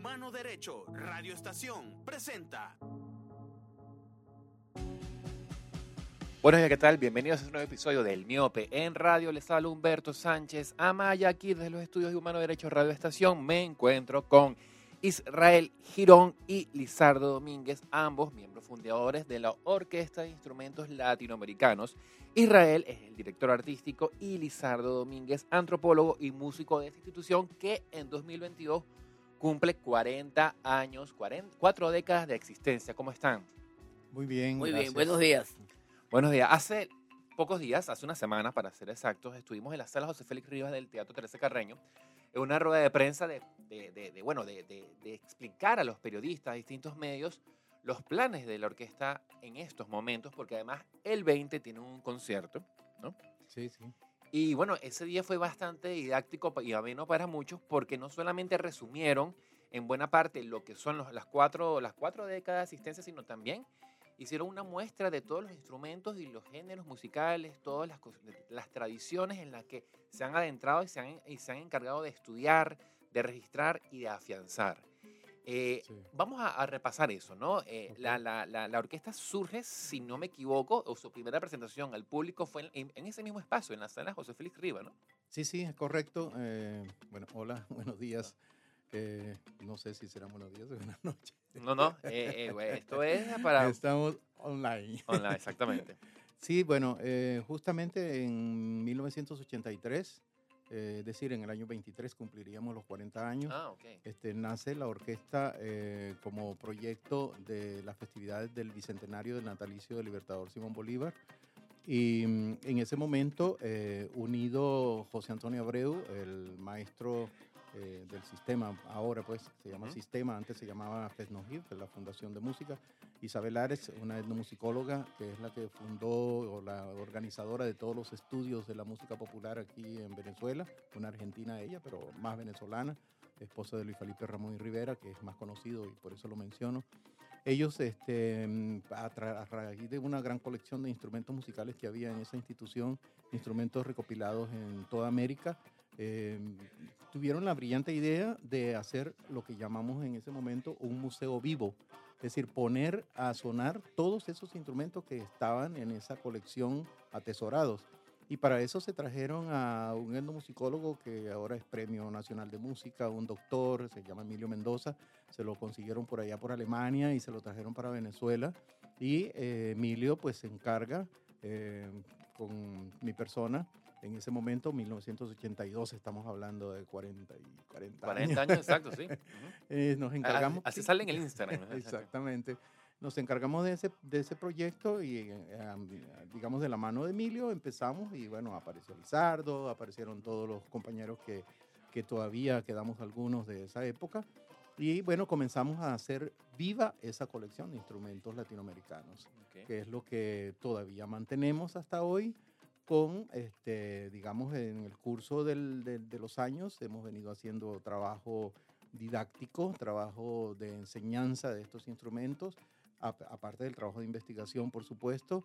Humano Derecho Radio Estación presenta. Buenos días, ¿qué tal? Bienvenidos a un nuevo episodio del Miope en radio. Les habla Humberto Sánchez Amaya aquí desde los estudios de Humano Derecho Radio Estación. Me encuentro con Israel Girón y Lizardo Domínguez, ambos miembros fundadores de la Orquesta de Instrumentos Latinoamericanos. Israel es el director artístico y Lizardo Domínguez, antropólogo y músico de esta institución que en 2022 cumple 40 años, 40, cuatro décadas de existencia. ¿Cómo están? Muy bien. Muy gracias. bien, buenos días. Buenos días. Hace pocos días, hace una semana para ser exactos, estuvimos en la sala José Félix Rivas del Teatro Teresa Carreño en una rueda de prensa de, de- de- de, bueno, de, de- de explicar a los periodistas, a distintos medios, los planes de la orquesta en estos momentos, porque además el 20 tiene un concierto, ¿no? Sí, sí. Y bueno, ese día fue bastante didáctico y ameno para muchos porque no solamente resumieron en buena parte lo que son las, cuatro, las cuatro décadas de asistencia, sino también hicieron una muestra de todos los instrumentos y los géneros musicales, todas las, las tradiciones en las que se han adentrado y se han, y se han encargado de estudiar, de registrar y de afianzar. Eh, Sí. Vamos a, a repasar eso, ¿no? Eh, la, la- la- la orquesta surge, si no me equivoco, o su primera presentación al público fue en, ese mismo espacio, en la sala José Félix Riva, ¿no? Sí, sí, es correcto. Eh, bueno, hola, buenos días. No sé si serán buenos días o buenas noches. No, no, esto es para... Estamos online. Online, exactamente. Sí, bueno, justamente en 1983, eh, es decir, en el año 23 cumpliríamos los 40 años. Ah, este, nace la orquesta eh, como proyecto de las festividades del bicentenario del natalicio del libertador Simón Bolívar. Y mm, en ese momento, eh, unido José Antonio Abreu, el maestro eh, del sistema, ahora pues se llama. Sistema, antes se llamaba FESNOGIV, la Fundación de Música, Isabel Ares, una etnomusicóloga que es la que fundó o la organizadora de todos los estudios de la música popular aquí en Venezuela, una argentina ella, pero más venezolana, esposa de Luis Felipe Ramón y Rivera, que es más conocido y por eso lo menciono. Ellos, este, a, a raíz de una gran colección de instrumentos musicales que había en esa institución, instrumentos recopilados en toda América, eh, tuvieron la brillante idea de hacer lo que llamamos en ese momento un museo vivo, es decir, poner a sonar todos esos instrumentos que estaban en esa colección atesorados. Y para eso se trajeron a un etnomusicólogo que ahora es Premio Nacional de Música, un doctor, se llama Emilio Mendoza, se lo consiguieron por allá por Alemania y se lo trajeron para Venezuela. Y eh, Emilio pues se encarga eh, con mi persona, en ese momento, 1982, estamos hablando de 40, y 40, 40 años. años exacto, sí. Ujú. Eh, nos encargamos. Así sale en el Instagram. ¿no? Exactamente. Nos encargamos de ese, de ese proyecto y, eh, am- digamos, de la mano de Emilio empezamos y, bueno, apareció Lizardo, aparecieron todos los compañeros que, que todavía quedamos algunos de esa época. Y, bueno, comenzamos a hacer viva esa colección de instrumentos latinoamericanos, Ok. que es lo que todavía mantenemos hasta hoy con, este, digamos, en el curso del- del- de los años hemos venido haciendo trabajo didáctico, trabajo de enseñanza de estos instrumentos, ap- aparte del trabajo de investigación, por supuesto,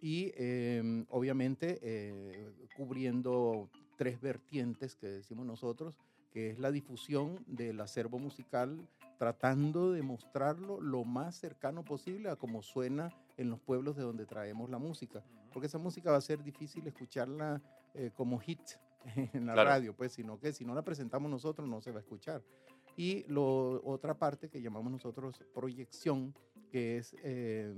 y em, obviamente eh, cubriendo tres vertientes que decimos nosotros, que es la difusión del acervo musical, tratando de mostrarlo lo más cercano posible a cómo suena en los pueblos de donde traemos la música, porque esa música va a ser difícil escucharla eh, como hit en la Claro. radio, pues, sino que si no la presentamos nosotros no se va a escuchar. Y lo, otra parte que llamamos nosotros proyección, que es eh,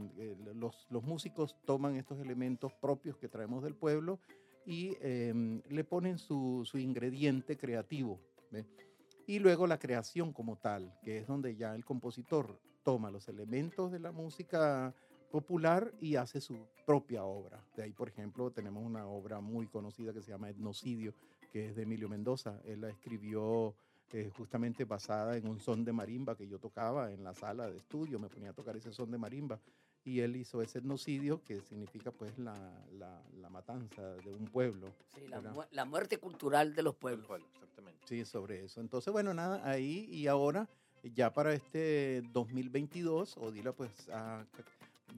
los, los músicos toman estos elementos propios que traemos del pueblo y eh, le ponen su, su ingrediente creativo. Y luego la creación como tal, que es donde ya el compositor toma los elementos de la música popular y hace su propia obra. De ahí, por ejemplo, tenemos una obra muy conocida que se llama Etnocidio, que es de Emilio Mendoza. Él la escribió eh, justamente basada en un son de marimba que yo tocaba en la sala de estudio, me ponía a tocar ese son de marimba y él hizo ese etnocidio que significa pues la, la, la matanza de un pueblo. Sí, la, mu- la muerte cultural de los pueblos. pueblo, exactamente. Sí, sobre eso. Entonces, bueno, nada, ahí y ahora, ya para este 2022, Odila pues ha,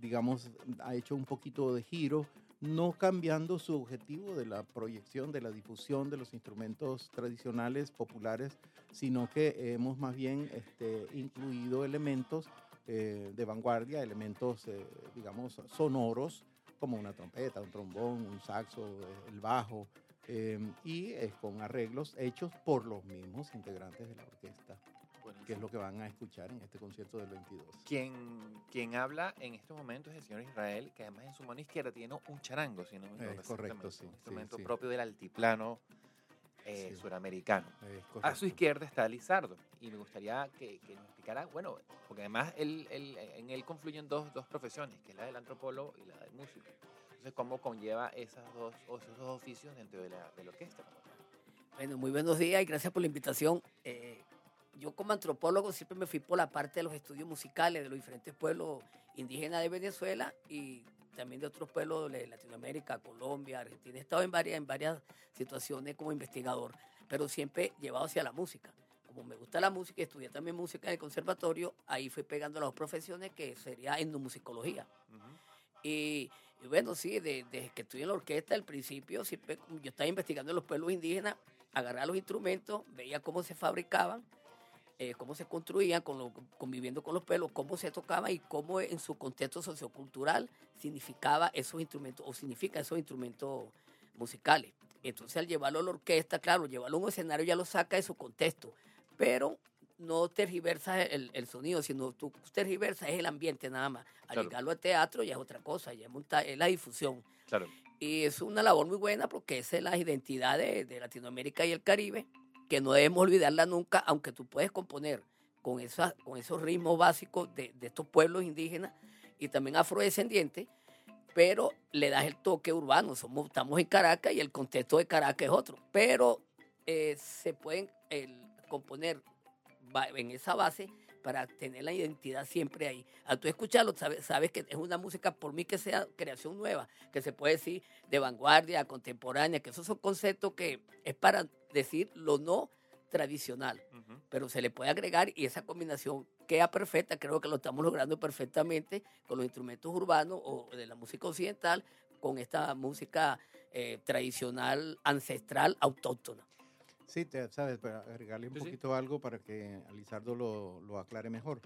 digamos, ha hecho un poquito de giro no cambiando su objetivo de la proyección, de la difusión de los instrumentos tradicionales, populares, sino que hemos más bien este, incluido elementos eh, de vanguardia, elementos, eh, digamos, sonoros, como una trompeta, un trombón, un saxo, eh, el bajo, y con arreglos hechos por los mismos integrantes de la orquesta que es lo que van a escuchar en este concierto del 22. Quien, quien habla en estos momentos es el señor Israel, que además en su mano izquierda tiene un charango, si no me Es correcto, sí. Un instrumento propio del altiplano eh, suramericano. A su izquierda está Lizardo, y me gustaría que, nos explicara, bueno, porque además él, en él confluyen dos, dos profesiones, que es la del antropólogo y la del músico. Entonces, ¿cómo conlleva esas dos, esos dos oficios dentro de la, de la orquesta? Bueno, muy buenos días y gracias por la invitación. Eh, yo como antropólogo siempre me fui por la parte de los estudios musicales de los diferentes pueblos indígenas de Venezuela y también de otros pueblos de Latinoamérica, Colombia, Argentina. He estado en varias, en varias situaciones como investigador, pero siempre llevado hacia la música. Como me gusta la música, estudié también música en el conservatorio, ahí fui pegando las dos profesiones que sería endomusicología. y, bueno, sí, desde que estudié en la orquesta, al principio, siempre, yo estaba investigando en los pueblos indígenas, agarraba los instrumentos, veía cómo se fabricaban, eh, cómo se construían, con conviviendo con los pelos, cómo se tocaba y cómo en su contexto sociocultural significaba esos instrumentos o significa esos instrumentos musicales. Entonces al llevarlo a la orquesta, claro, llevarlo a un escenario ya lo saca de su contexto, pero no tergiversa el, el sonido, sino tú tergiversas es el ambiente nada más. Al llegarlo al teatro ya es otra cosa, ya es, la difusión. Claro. Y es una labor muy buena porque es la identidad de, de Latinoamérica y el Caribe que no debemos olvidarla nunca, aunque tú puedes componer con, esa, con esos ritmos básicos de, estos pueblos indígenas y también afrodescendientes, pero le das el toque urbano. Somos, estamos en Caracas y el contexto de Caracas es otro, pero eh, se pueden componer en esa base para tener la identidad siempre ahí. Al tú escucharlo, sabes, sabes, que es una música, por mí que sea creación nueva, que se puede decir de vanguardia, contemporánea, que esos son conceptos que es para decir lo no tradicional, pero se le puede agregar y esa combinación queda perfecta, creo que lo estamos logrando perfectamente con los instrumentos urbanos o de la música occidental, con esta música eh, tradicional, ancestral, autóctona. Sí, te, sabes, para agregarle un poquito algo para que Lizardo lo, lo aclare mejor.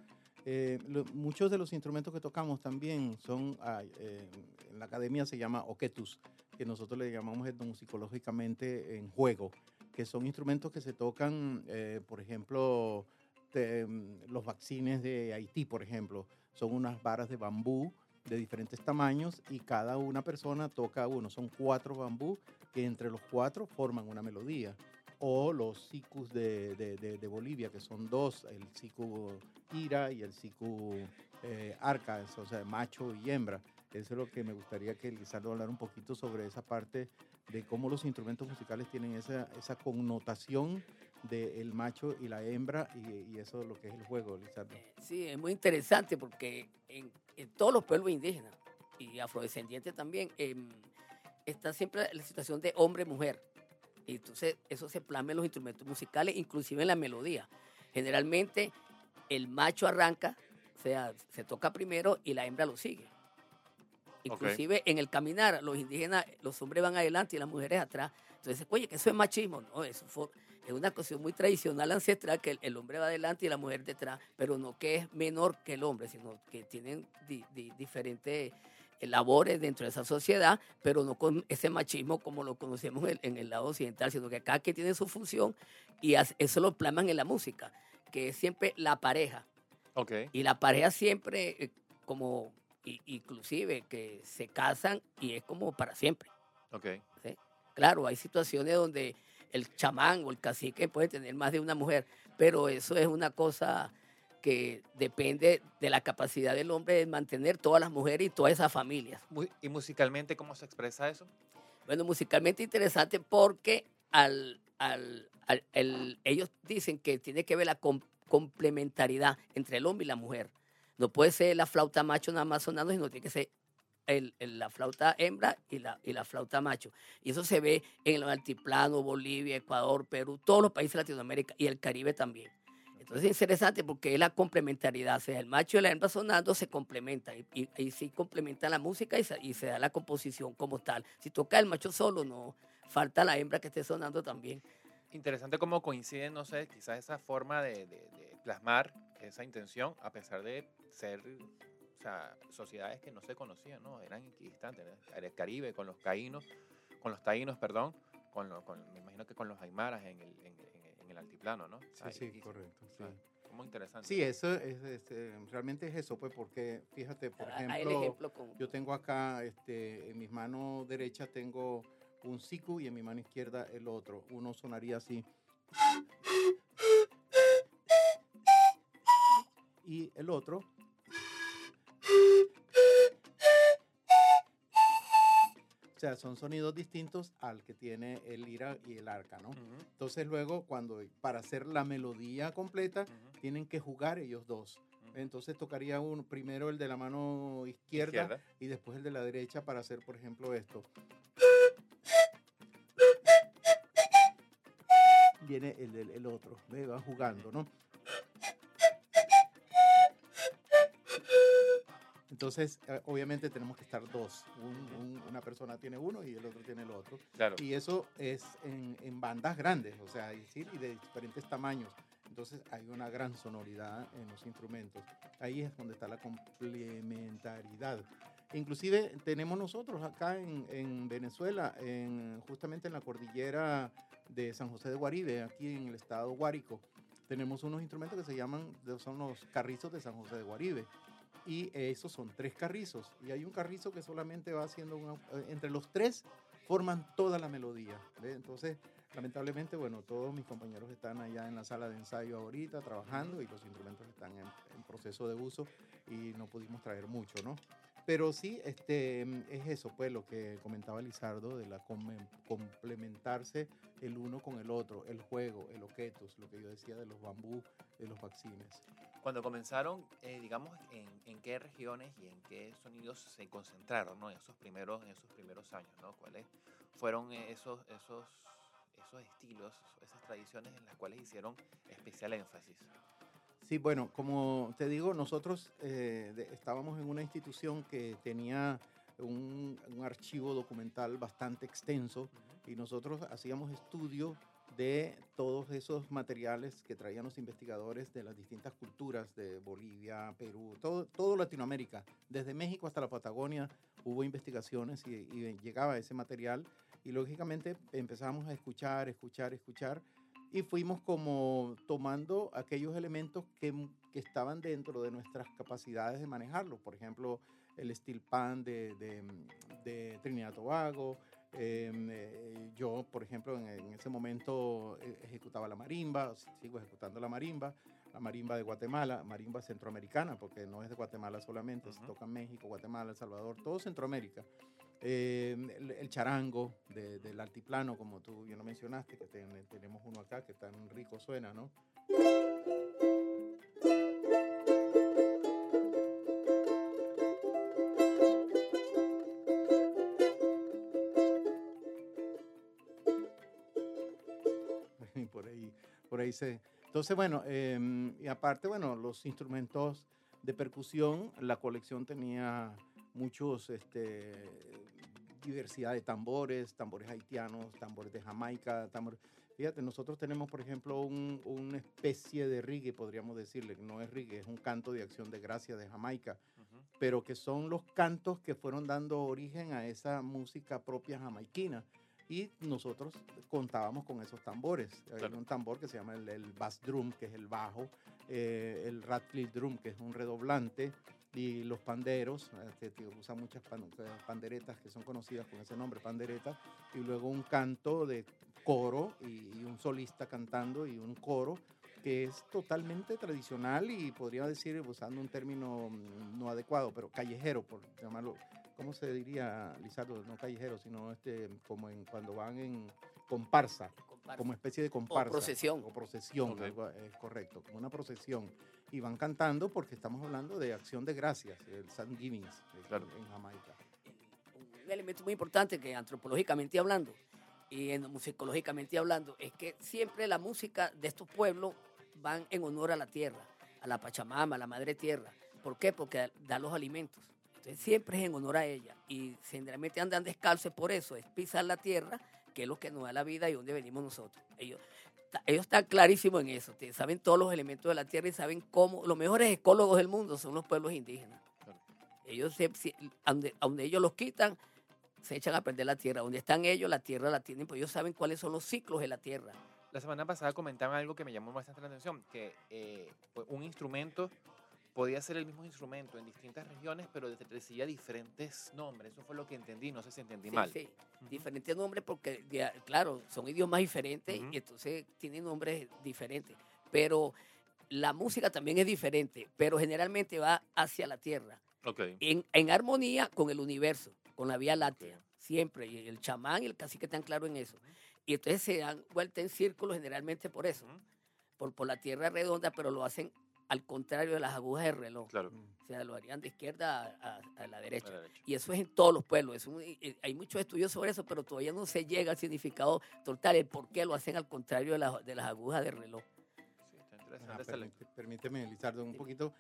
Eh, muchos de los instrumentos que tocamos también son, eh, en la academia se llama oquetus, que nosotros le llamamos etnomusicológicamente en juego, que son instrumentos que se tocan, eh, por ejemplo, mm, los vaccines de Haití, por ejemplo, son unas varas de bambú de diferentes tamaños y cada una persona toca uno, son cuatro bambú que entre los cuatro forman una melodía o los sicus de, de, Bolivia, que son dos, el sicu ira y el sicu eh, arca, o sea, macho y hembra. Eso es lo que me gustaría que Lizardo hablara un poquito sobre esa parte de cómo los instrumentos musicales tienen esa, esa connotación del macho y la hembra y, eso es lo que es el juego, Lizardo. Sí, es muy interesante porque en, todos los pueblos indígenas y afrodescendientes también em, está siempre la situación de hombre-mujer y entonces eso se plasma en los instrumentos musicales, inclusive en la melodía. Generalmente el macho arranca, o sea, se toca primero y la hembra lo sigue. Inclusive en el caminar, los indígenas, los hombres van adelante y las mujeres atrás. Entonces, oye, que eso es machismo. No, eso es una cuestión muy tradicional, ancestral, que el, hombre va adelante y la mujer detrás, pero no que es menor que el hombre, sino que tienen diferentes labores dentro de esa sociedad, pero no con ese machismo como lo conocemos en, el lado occidental, sino que acá que tiene su función y eso lo plasman en la música, que es siempre la pareja. Okay. Y la pareja siempre eh, como, inclusive, que se casan y es como para siempre. Okay. Claro, hay situaciones donde el chamán o el cacique puede tener más de una mujer, pero eso es una cosa que depende de la capacidad del hombre de mantener todas las mujeres y todas esas familias. ¿Y musicalmente cómo se expresa eso? Bueno, musicalmente interesante porque al, al, ellos dicen que tiene que ver la complementariedad entre el hombre y la mujer. No puede ser la flauta macho nada más sonando, sino tiene que ser el, la flauta hembra y la, y la flauta macho. Y eso se ve en el altiplano, Bolivia, Ecuador, Perú, todos los países de Latinoamérica y el Caribe también. Entonces es interesante porque es la complementariedad, o sea, el macho y la hembra sonando se complementan y, y, y sí complementan la música y se, y se da la composición como tal. Si toca el macho solo, no falta la hembra que esté sonando también. Interesante cómo coinciden, no sé, quizás esa forma de, de- plasmar esa intención, a pesar de ser o sea, sociedades que no se conocían, ¿no? Eran equidistantes. ¿no? El Caribe con los caínos, con los taínos, perdón, con, me imagino que con los aymaras en el, en- en el altiplano, ¿no? Sí, Ah, sí, y- correcto. Sí. sea, Muy interesante. Sí, eso es, este, realmente es eso, pues, porque fíjate, por Ah, ejemplo, ejemplo con, yo tengo acá, este, en mis manos derecha tengo un siku y en mi mano izquierda el otro. Uno sonaría así. Y el otro. Sea, son sonidos distintos al que tiene el lira y el arca, ¿no? Entonces luego, cuando para hacer la melodía completa, tienen que jugar ellos dos. Entonces tocaría uno, primero el de la mano izquierda, Izquierda. y después el de la derecha para hacer, por ejemplo, esto. Viene el, del- el otro, va jugando, ¿no? Entonces, eh, obviamente tenemos que estar dos. Un- un- una persona tiene uno y el otro tiene el otro. Claro. Y eso es en, en bandas grandes, o sea, es decir, y de diferentes tamaños. Entonces hay una gran sonoridad en los instrumentos. Ahí es donde está la complementariedad. Inclusive tenemos nosotros acá en, en Venezuela, en, justamente en la cordillera de San José de Guaribe, aquí en el estado Guárico, tenemos unos instrumentos que se llaman, son los carrizos de San José de Guaribe. Y esos son tres carrizos. Y hay un carrizo que solamente va haciendo, una, eh, entre los tres forman toda la melodía. Entonces, lamentablemente, bueno, todos mis compañeros están allá en la sala de ensayo ahorita trabajando y los instrumentos están en, en proceso de uso y no pudimos traer mucho, ¿no? Pero sí, este, es eso, pues, lo que comentaba Lizardo, de la complementarse el uno con el otro, el juego, el oquetos, lo que yo decía de los bambú, de los vaccines. Cuando comenzaron, eh, digamos, en, en qué regiones y en qué sonidos se concentraron, ¿no? En esos primeros, en esos primeros años, ¿no? ¿Cuáles fueron eh, esos, esos, esos estilos, esas tradiciones en las cuales hicieron especial énfasis? Sí, bueno, como te digo, nosotros eh, de- estábamos en una institución que tenía un, un archivo documental bastante extenso y nosotros hacíamos estudio de todos esos materiales que traían los investigadores de las distintas culturas de Bolivia, Perú, todo, todo Latinoamérica, desde México hasta la Patagonia hubo investigaciones y, y llegaba ese material y lógicamente empezamos a escuchar, escuchar, escuchar y fuimos como tomando aquellos elementos que, que estaban dentro de nuestras capacidades de manejarlo. Por ejemplo, el steel pan de, de, de Trinidad Tobago. Eh, eh, yo, por ejemplo, en, en ese momento eh, ejecutaba la marimba, sigo ejecutando la marimba, la marimba de Guatemala, marimba centroamericana, porque no es de Guatemala solamente, se toca en México, Guatemala, El Salvador, todo Centroamérica. Eh, el, el charango de- del altiplano, como tú bien lo mencionaste, que ten- tenemos uno acá que tan rico suena, ¿no? Ahí, se... Entonces, bueno, em, y aparte, bueno, los instrumentos de percusión, la colección tenía muchos, este, diversidad de tambores, tambores haitianos, tambores de Jamaica, tambores... Fíjate, nosotros tenemos, por ejemplo, un- una especie de reggae, podríamos decirle, no es reggae, es un canto de acción de gracia de Jamaica, Ujú. pero que son los cantos que fueron dando origen a esa música propia jamaiquina. Y nosotros contábamos con esos tambores. Hay Claro. un tambor que se llama el, el bass drum, que es el bajo, eh, el ratcliffe drum, que es un redoblante, y los panderos, eh, que que usan muchas pan- panderetas que son conocidas con ese nombre, panderetas, y luego un canto de coro y, y un solista cantando y un coro que es totalmente tradicional y podría decir, usando un término mm, no adecuado, pero callejero, por llamarlo, ¿cómo se diría, Lizardo? No callejero, sino este, como en, cuando van en comparsa, comparsa. como especie de comparsa. procesión. O procesión, algo, es correcto, como una procesión. Y van cantando porque estamos hablando de acción de gracias, el Thanksgiving eh, Claro. en Jamaica. un elemento muy importante que antropológicamente hablando y en musicológicamente hablando es que siempre la música de estos pueblos van en honor a la tierra, a la Pachamama, a la Madre Tierra. ¿Por qué? Porque da los alimentos. Entonces siempre es en honor a ella. Y generalmente andan descalzos por eso, es pisar la tierra, que es lo que nos da la vida y donde venimos nosotros. Ellos, ellos están clarísimos en eso, saben todos los elementos de la tierra y saben cómo, los mejores ecólogos del mundo son los pueblos indígenas. Ellos, donde, donde ellos los quitan, se echan a perder la tierra. Donde están ellos, la tierra la tienen, pues ellos saben cuáles son los ciclos de la tierra. La semana pasada comentaban algo que me llamó bastante la atención, que eh, un instrumento podía ser el mismo instrumento en distintas regiones, pero recibía diferentes nombres. Eso fue lo que entendí, no sé si entendí mal. Sí, diferentes nombres porque, claro, son idiomas diferentes y entonces tienen nombres diferentes. Pero la música también es diferente, pero generalmente va hacia la tierra. Okay. En, en armonía con el universo con la Vía Láctea, siempre. Y el chamán y el cacique están claros en eso. Y entonces se dan vuelta en círculo generalmente por eso, por, por la tierra redonda, pero lo hacen al contrario de las agujas del reloj. Claro. O sea, lo harían de izquierda a, la, derecha. Y eso es en todos los pueblos. hay muchos estudios sobre eso, pero todavía no se llega al significado total, el por qué lo hacen al contrario de, de las agujas del reloj. Sí, está interesante. permíteme, Lizardo, un poquito.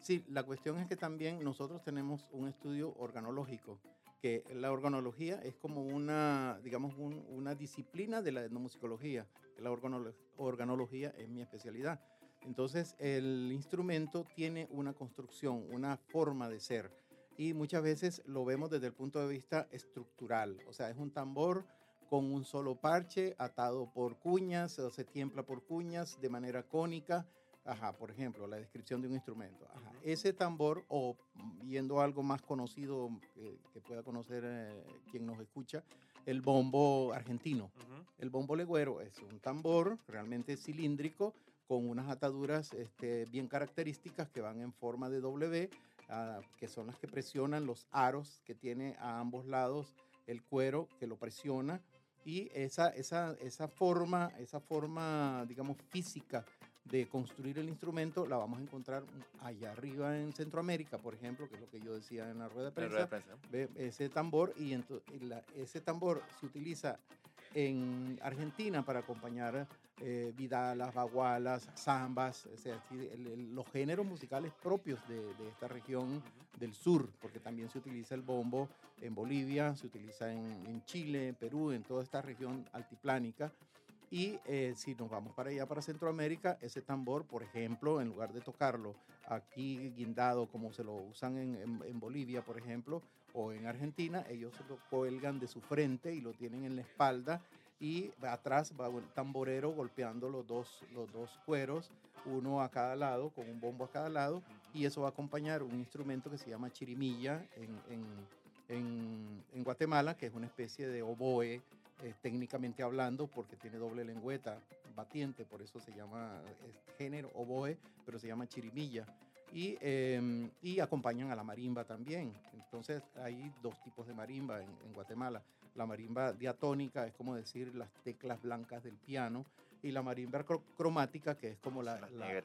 Sí, la cuestión es que también nosotros tenemos un estudio organológico que la organología es como una, digamos, una disciplina de la etnomusicología. La organología es mi especialidad. Entonces, el instrumento tiene una construcción, una forma de ser. Y muchas veces lo vemos desde el punto de vista estructural. O sea, es un tambor con un solo parche atado por cuñas, o se tiembla por cuñas de manera cónica Ajá, por ejemplo, la descripción de un instrumento. Ajá. Ese tambor, o viendo algo más conocido que pueda conocer eh, quien nos escucha, el bombo argentino. El bombo legüero es un tambor realmente cilíndrico con unas ataduras este, bien características que van en forma de W, ah, que son las que presionan los aros que tiene a ambos lados el cuero que lo presiona y esa, esa, esa forma, esa forma, digamos, física de construir el instrumento la vamos a encontrar allá arriba en Centroamérica, por ejemplo, que es lo que yo decía en la rueda de prensa. Ve ese tambor y, ese tambor se utiliza en Argentina para acompañar eh, vidalas, bagualas, zambas, o sea, los géneros musicales propios de, esta región del sur, porque también se utiliza el bombo en Bolivia, se utiliza en, en Chile, en Perú, en toda esta región altiplánica. Y eh, si nos vamos para allá, para Centroamérica, ese tambor, por ejemplo, en lugar de tocarlo aquí guindado como se lo usan en, Bolivia, por ejemplo, o en Argentina, ellos lo cuelgan de su frente y lo tienen en la espalda y atrás va el tamborero golpeando los dos, los dos cueros, uno a cada lado, con un bombo a cada lado, y eso va a acompañar un instrumento que se llama chirimilla en, en, en Guatemala, que es una especie de oboe eh, técnicamente hablando, porque tiene doble lengüeta batiente, por eso se llama género oboe, pero se llama chirimilla. Y, em, y, acompañan a la marimba también. Entonces hay dos tipos de marimba en, Guatemala. La marimba diatónica es como decir las teclas blancas del piano y la marimba cromática que es como, la,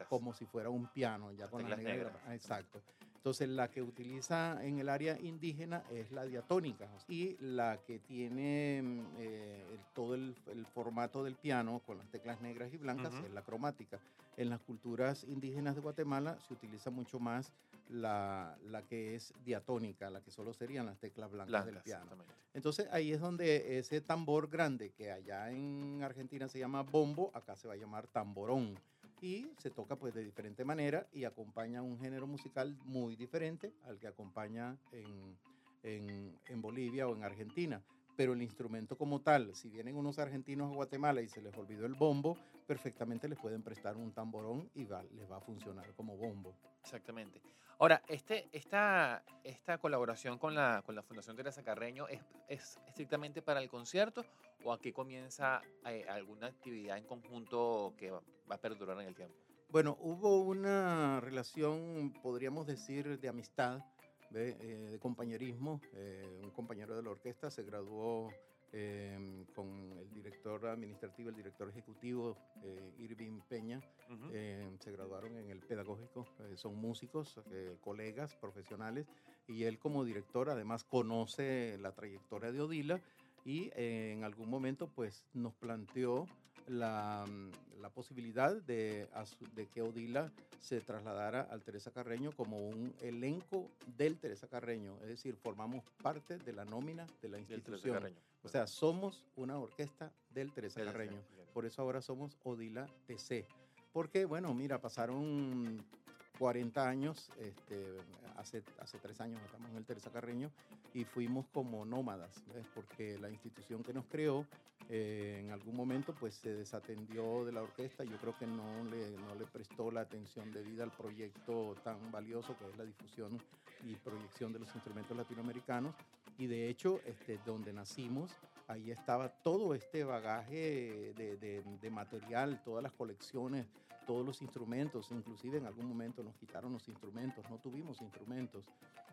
como si fuera un piano, ya con las negras. Exacto. Entonces, la que utiliza en el área indígena es la diatónica y la que tiene mm, eh, todo el, formato del piano con las teclas negras y blancas es la cromática. En las culturas indígenas de Guatemala se utiliza mucho más la, la, que es diatónica, la que solo serían las teclas blancas, del piano. Entonces ahí es donde ese tambor grande que allá en Argentina se llama bombo, acá se va a llamar tamborón y se toca pues de diferente manera y acompaña un género musical muy diferente al que acompaña en, en, en, Bolivia o en Argentina. Pero el instrumento como tal, si vienen unos argentinos a Guatemala y se les olvidó el bombo, perfectamente les pueden prestar un tamborón y va, les va a funcionar como bombo. Exactamente. Ahora, este, esta, esta colaboración con la, con la Fundación Teresa Carreño es, es estrictamente para el concierto o aquí comienza eh, alguna actividad en conjunto que va, a perdurar en el tiempo? Bueno, hubo una relación, podríamos decir, de amistad, de, eh, de compañerismo. Eh, un compañero de la orquesta se graduó Em, con el director administrativo, el director ejecutivo eh, Irving Peña. Em, se graduaron en el pedagógico, eh, son músicos, eh, colegas profesionales, y él como director además conoce la trayectoria de Odila y en algún momento pues nos planteó la, la posibilidad de, de que Odila se trasladara al Teresa Carreño como un elenco del Teresa Carreño, es decir, formamos parte de la nómina de la institución. O sea, somos una orquesta del Teresa Carreño. Por eso ahora somos Odila TC. Porque, bueno, mira, pasaron 40 años, este, hace, hace tres años estamos en el Teresa Carreño y fuimos como nómadas, ¿ves? porque la institución que nos creó eh, en algún momento pues se desatendió de la orquesta, yo creo que no le, no le prestó la atención debida al proyecto tan valioso que es la difusión y proyección de los instrumentos latinoamericanos y de hecho este, donde nacimos ahí estaba todo este bagaje de, de- de material, todas las colecciones, todos los instrumentos, inclusive en algún momento nos quitaron los instrumentos, no tuvimos instrumentos.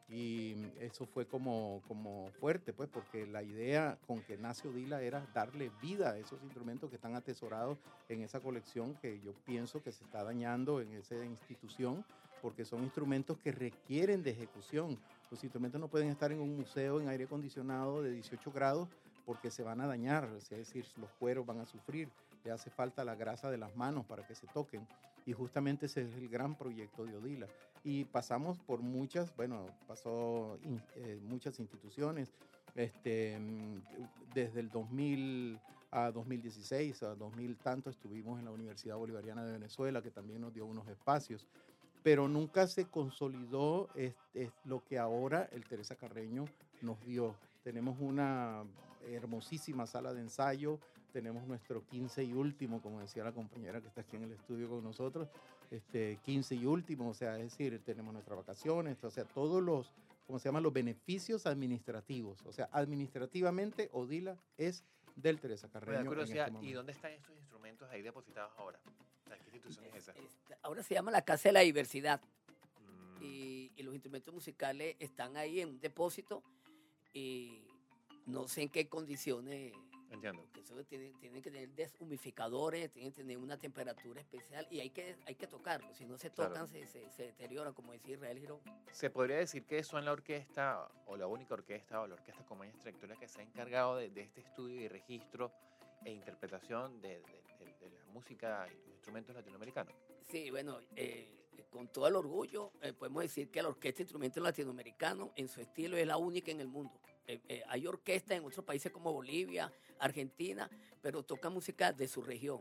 Y eso fue como, como fuerte, pues, porque la idea con que nace Odila era darle vida a esos instrumentos que están atesorados en esa colección que yo pienso que se está dañando en esa institución, porque son instrumentos que requieren de ejecución. Los instrumentos no pueden estar en un museo en aire acondicionado de 18 grados porque se van a dañar, es decir, los cueros van a sufrir, le hace falta la grasa de las manos para que se toquen. Y justamente ese es el gran proyecto de Odila. Y pasamos por muchas, bueno, pasó in- eh, muchas instituciones, este, mm, desde el 2000 a 2016, a 2000 tanto, estuvimos en la Universidad Bolivariana de Venezuela, que también nos dio unos espacios pero nunca se consolidó es- es lo que ahora el Teresa Carreño nos dio. Tenemos una hermosísima sala de ensayo, tenemos nuestro 15 y último, como decía la compañera que está aquí en el estudio con nosotros, este 15 y último, o sea, es decir, tenemos nuestras vacaciones, o sea, todos los, ¿cómo se llaman? Los beneficios administrativos, o sea, administrativamente Odila es del Teresa Carreño. curiosidad, este ¿y dónde están estos instrumentos ahí depositados ahora? O sea, ¿Qué institución es esa? Ahora se llama la Casa de la Diversidad Mm, y, y los instrumentos musicales están ahí en un depósito y no sé en qué condiciones. Entiendo. porque eso tienen, tienen que tener deshumificadores, tienen que tener una temperatura especial y hay que, hay que tocarlo. Si no se Claro. tocan, se, se, se deterioran, como decía Israel Girón. ¿Se podría decir que son la orquesta o la única orquesta o la orquesta con mayor trayectoria que se ha encargado de, de este estudio y registro e interpretación de, de- de- de la música y los instrumentos latinoamericanos? Sí, bueno, eh, con todo el orgullo eh, podemos decir que la Orquesta de Instrumentos Latinoamericanos en su estilo es la única en el mundo. Eh, eh, hay orquestas en otros países como Bolivia, Argentina, pero tocan música de su región.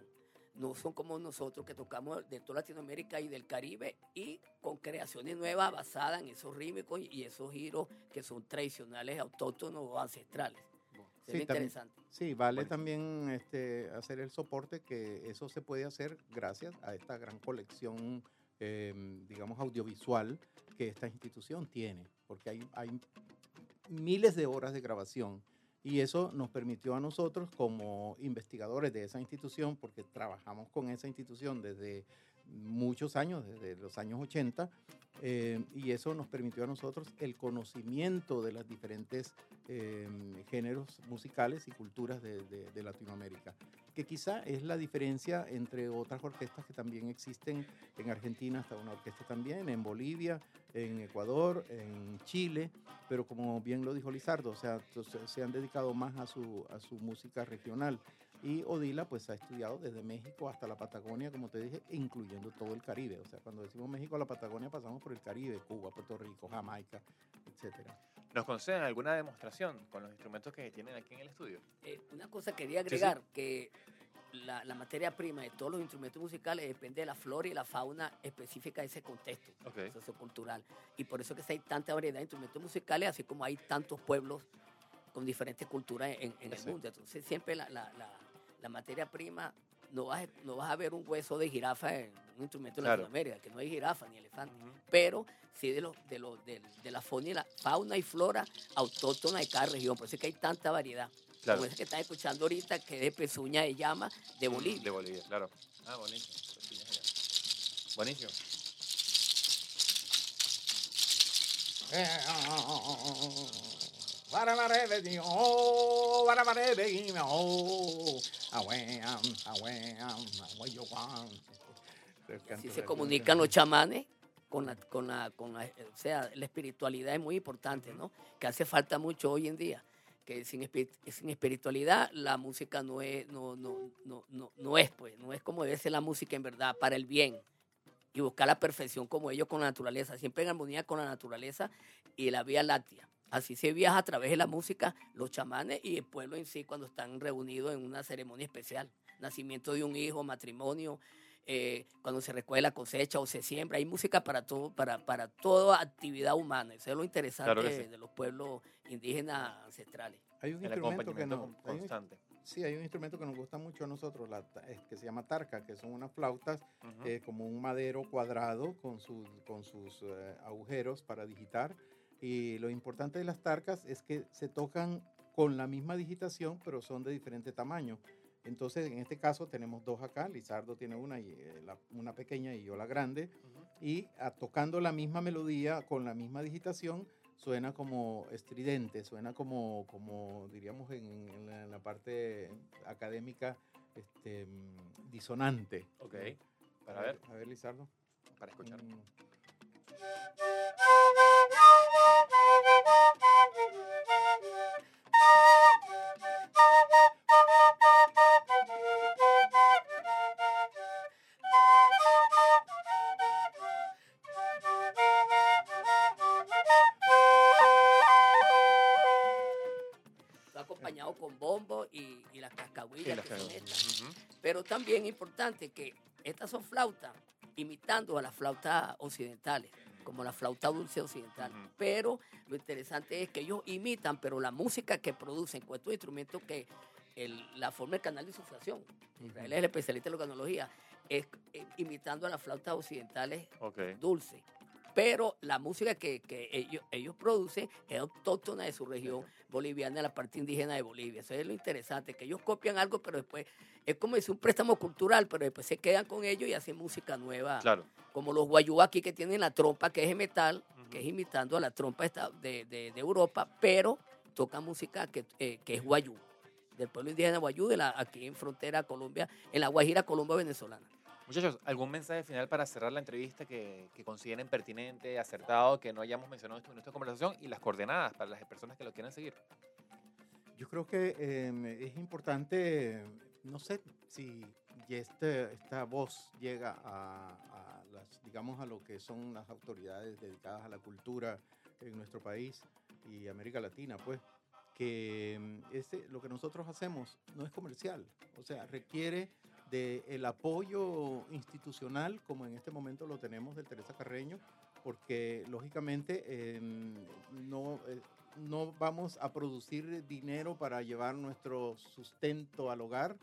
No son como nosotros que tocamos de toda Latinoamérica y del Caribe y con creaciones nuevas basadas en esos rítmicos y esos giros que son tradicionales, autóctonos o ancestrales. Sí, también- interesante. Sí, vale Bueno. también este, hacer el soporte que eso se puede hacer gracias a esta gran colección, eh, digamos, audiovisual que esta institución tiene, porque hay, hay miles de horas de grabación y eso nos permitió a nosotros como investigadores de esa institución, porque trabajamos con esa institución desde muchos años, desde los años 80, eh, y eso nos permitió a nosotros el conocimiento de los diferentes eh, géneros musicales y culturas de, de- de Latinoamérica, que quizá es la diferencia entre otras orquestas que también existen en Argentina, está una orquesta también, en Bolivia, en Ecuador, en Chile, pero como bien lo dijo Lizardo, o sea, se han dedicado más a su, a su música regional. Y Odila pues ha estudiado desde México hasta la Patagonia, como te dije, incluyendo todo el Caribe. O sea, cuando decimos México a la Patagonia pasamos por el Caribe, Cuba, Puerto Rico, Jamaica, etcétera. ¿Nos conceden alguna demostración con los instrumentos que tienen aquí en el estudio? Eh, una cosa quería Sí, sí. agregar, que la, la materia prima de todos los instrumentos musicales depende de la flora y la fauna específica de ese contexto Ok. sociocultural. Y por eso que hay tanta variedad de instrumentos musicales, así como hay tantos pueblos con diferentes culturas en, en el mundo. Entonces siempre la, la- la- la materia prima, no vas, a- no vas a ver un hueso de jirafa en un instrumento de Claro. Latinoamérica, que no hay jirafa ni elefante pero sí de, los de, los de, de la fauna y, la fauna y flora autóctona de cada región. Por eso es que hay tanta variedad. Claro. Como que están escuchando ahorita, que es de pezuña de llama de Bolivia. De Bolivia, claro. Ah, buenísimo. Ya. Buenísimo. Así se comunican los chamanes con la, con la, con la, o sea, la espiritualidad es muy importante, ¿no? Que hace falta mucho hoy en día. que sin, sin espiritualidad la música no es, no, no, no, no, no es, pues, no es como debe ser la música en verdad, para el bien y buscar la perfección como ellos con la naturaleza, siempre en armonía con la naturaleza y la Vía Láctea. Así se viaja a través de la música, los chamanes y el pueblo en sí cuando están reunidos en una ceremonia especial, nacimiento de un hijo, matrimonio, eh, cuando se recoge la cosecha o se siembra, hay música para todo, para, para toda actividad humana. Eso es lo interesante Claro sí. de los pueblos indígenas ancestrales. Hay un El instrumento que no, con- hay un- constante. sí, hay un instrumento que nos gusta mucho a nosotros, la que se llama tarca, que son unas flautas Ujú. eh, como un madero cuadrado con sus, con sus eh, agujeros para digitar. Y lo importante de las tarcas es que se tocan con la misma digitación, pero son de diferente tamaño. Entonces, en este caso tenemos dos acá, Lizardo tiene una, y, eh, la- una pequeña y yo la grande, Ujú. y a- tocando la misma melodía con la misma digitación, suena como estridente, suena como, como diríamos en, en la, en la parte académica, este, disonante. Ok. ¿no? Para ver, A ver, Lizardo. para escuchar. Mm. Acompañado con bombo y, y las cascahuillas estas. Ujú. Pero también es importante que estas son flautas imitando a las flautas occidentales, como la flauta dulce occidental. Pero lo interesante es que ellos imitan, pero la música que producen con estos instrumentos que el- la forma del canal de insuflación, Israel es el especialista en la organología, es eh, imitando a las flautas occidentales Ok. dulce. Pero la música que, que ellos, ellos producen es autóctona de su región boliviana, la parte indígena de Bolivia. Eso es lo interesante, que ellos copian algo, pero después es como es un préstamo cultural, pero después se quedan con ellos y hacen música nueva. Claro. Como los guayú aquí que tienen la trompa, que es de metal, que es imitando a la trompa de, de- de Europa, pero tocan música que, eh, que es guayú, del pueblo indígena guayú, de la, aquí en frontera Colombia, en la Guajira, Colombia venezolana. Muchachos, ¿algún mensaje final para cerrar la entrevista que, que consideren pertinente, acertado, que no hayamos mencionado en nuestra conversación y las coordenadas para las personas que lo quieran seguir? Yo creo que eh, es importante, no sé si este, esta voz llega a, a las, digamos, a lo que son las autoridades dedicadas a la cultura en nuestro país y América Latina, pues, que mm, este, lo que nosotros hacemos no es comercial, o sea, requiere del apoyo institucional, como en este momento lo tenemos del Teresa Carreño, porque lógicamente eh, no, eh, no vamos a producir dinero para llevar nuestro sustento al hogar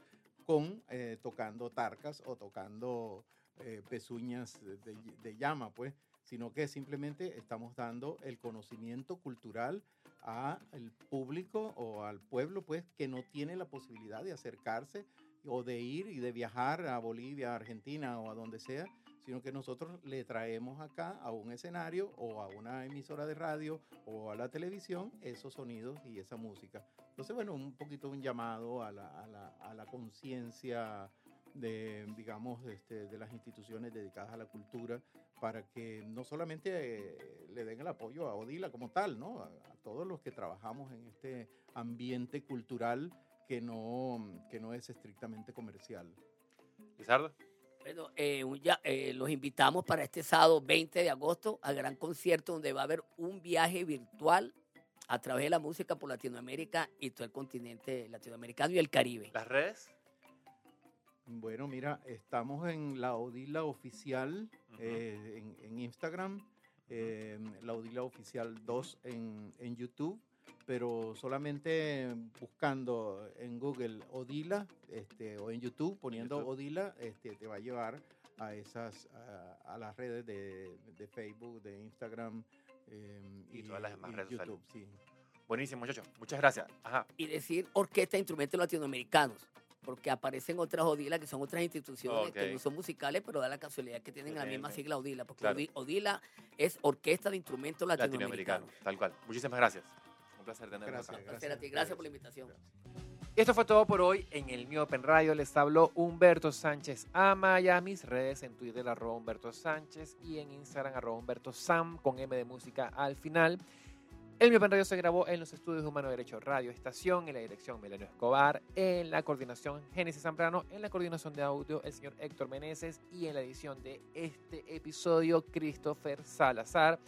con eh, tocando tarcas o tocando eh, pezuñas de, de llama, pues, sino que simplemente estamos dando el conocimiento cultural al público o al pueblo, pues, que no tiene la posibilidad de acercarse o de ir y de viajar a Bolivia, a Argentina o a donde sea, sino que nosotros le traemos acá a un escenario o a una emisora de radio o a la televisión esos sonidos y esa música. Entonces, bueno, un poquito un llamado a la, a la, a la conciencia de, digamos, este, de las instituciones dedicadas a la cultura para que no solamente eh, le den el apoyo a Odila como tal, ¿no? A, a todos los que trabajamos en este ambiente cultural que no, que no es estrictamente comercial. Lizardo. Bueno, eh, un ya- eh, los invitamos para este sábado 20 de agosto al gran concierto donde va a haber un viaje virtual a través de la música por Latinoamérica y todo el continente latinoamericano y el Caribe. ¿Las redes? Bueno, mira, estamos en la Odila Oficial eh, en, en Instagram, eh, la Odila Oficial 2 en, en YouTube, pero solamente buscando en Google Odila este, o en YouTube, poniendo YouTube. Odila, este, te va a llevar a esas a, a las redes de, de Facebook, de Instagram eh, Y todas las demás y redes sociales. YouTube. Sí. Buenísimo, muchachos. Muchas gracias. Ajá. Y decir orquesta de instrumentos latinoamericanos, porque aparecen otras ODILA que son otras instituciones que no son musicales, pero da la casualidad que tienen la misma sigla ODILA, porque claro. ODILA es Orquesta de Instrumentos Latinoamericano. Latinoamericanos. Tal cual. Muchísimas gracias. Un placer tenerlos gracias, acá. Gracias, gracias, por la invitación. Gracias. Esto fue todo por hoy en el Mío Open Radio. Les habló Humberto Sánchez Amaya. Mis redes en Twitter, arroba Humberto Sánchez y en Instagram, arroba Humberto Sam con M de música al final. El Mío Open Radio se grabó en los estudios de Humano Derecho Radio Estación, en la dirección Melano Escobar, en la coordinación Génesis Zambrano, en la coordinación de audio el señor Héctor Meneses y en la edición de este episodio Christopher Salazar.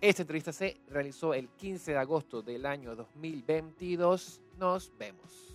Esta entrevista se realizó el 15 de agosto del año 2022. Nos vemos.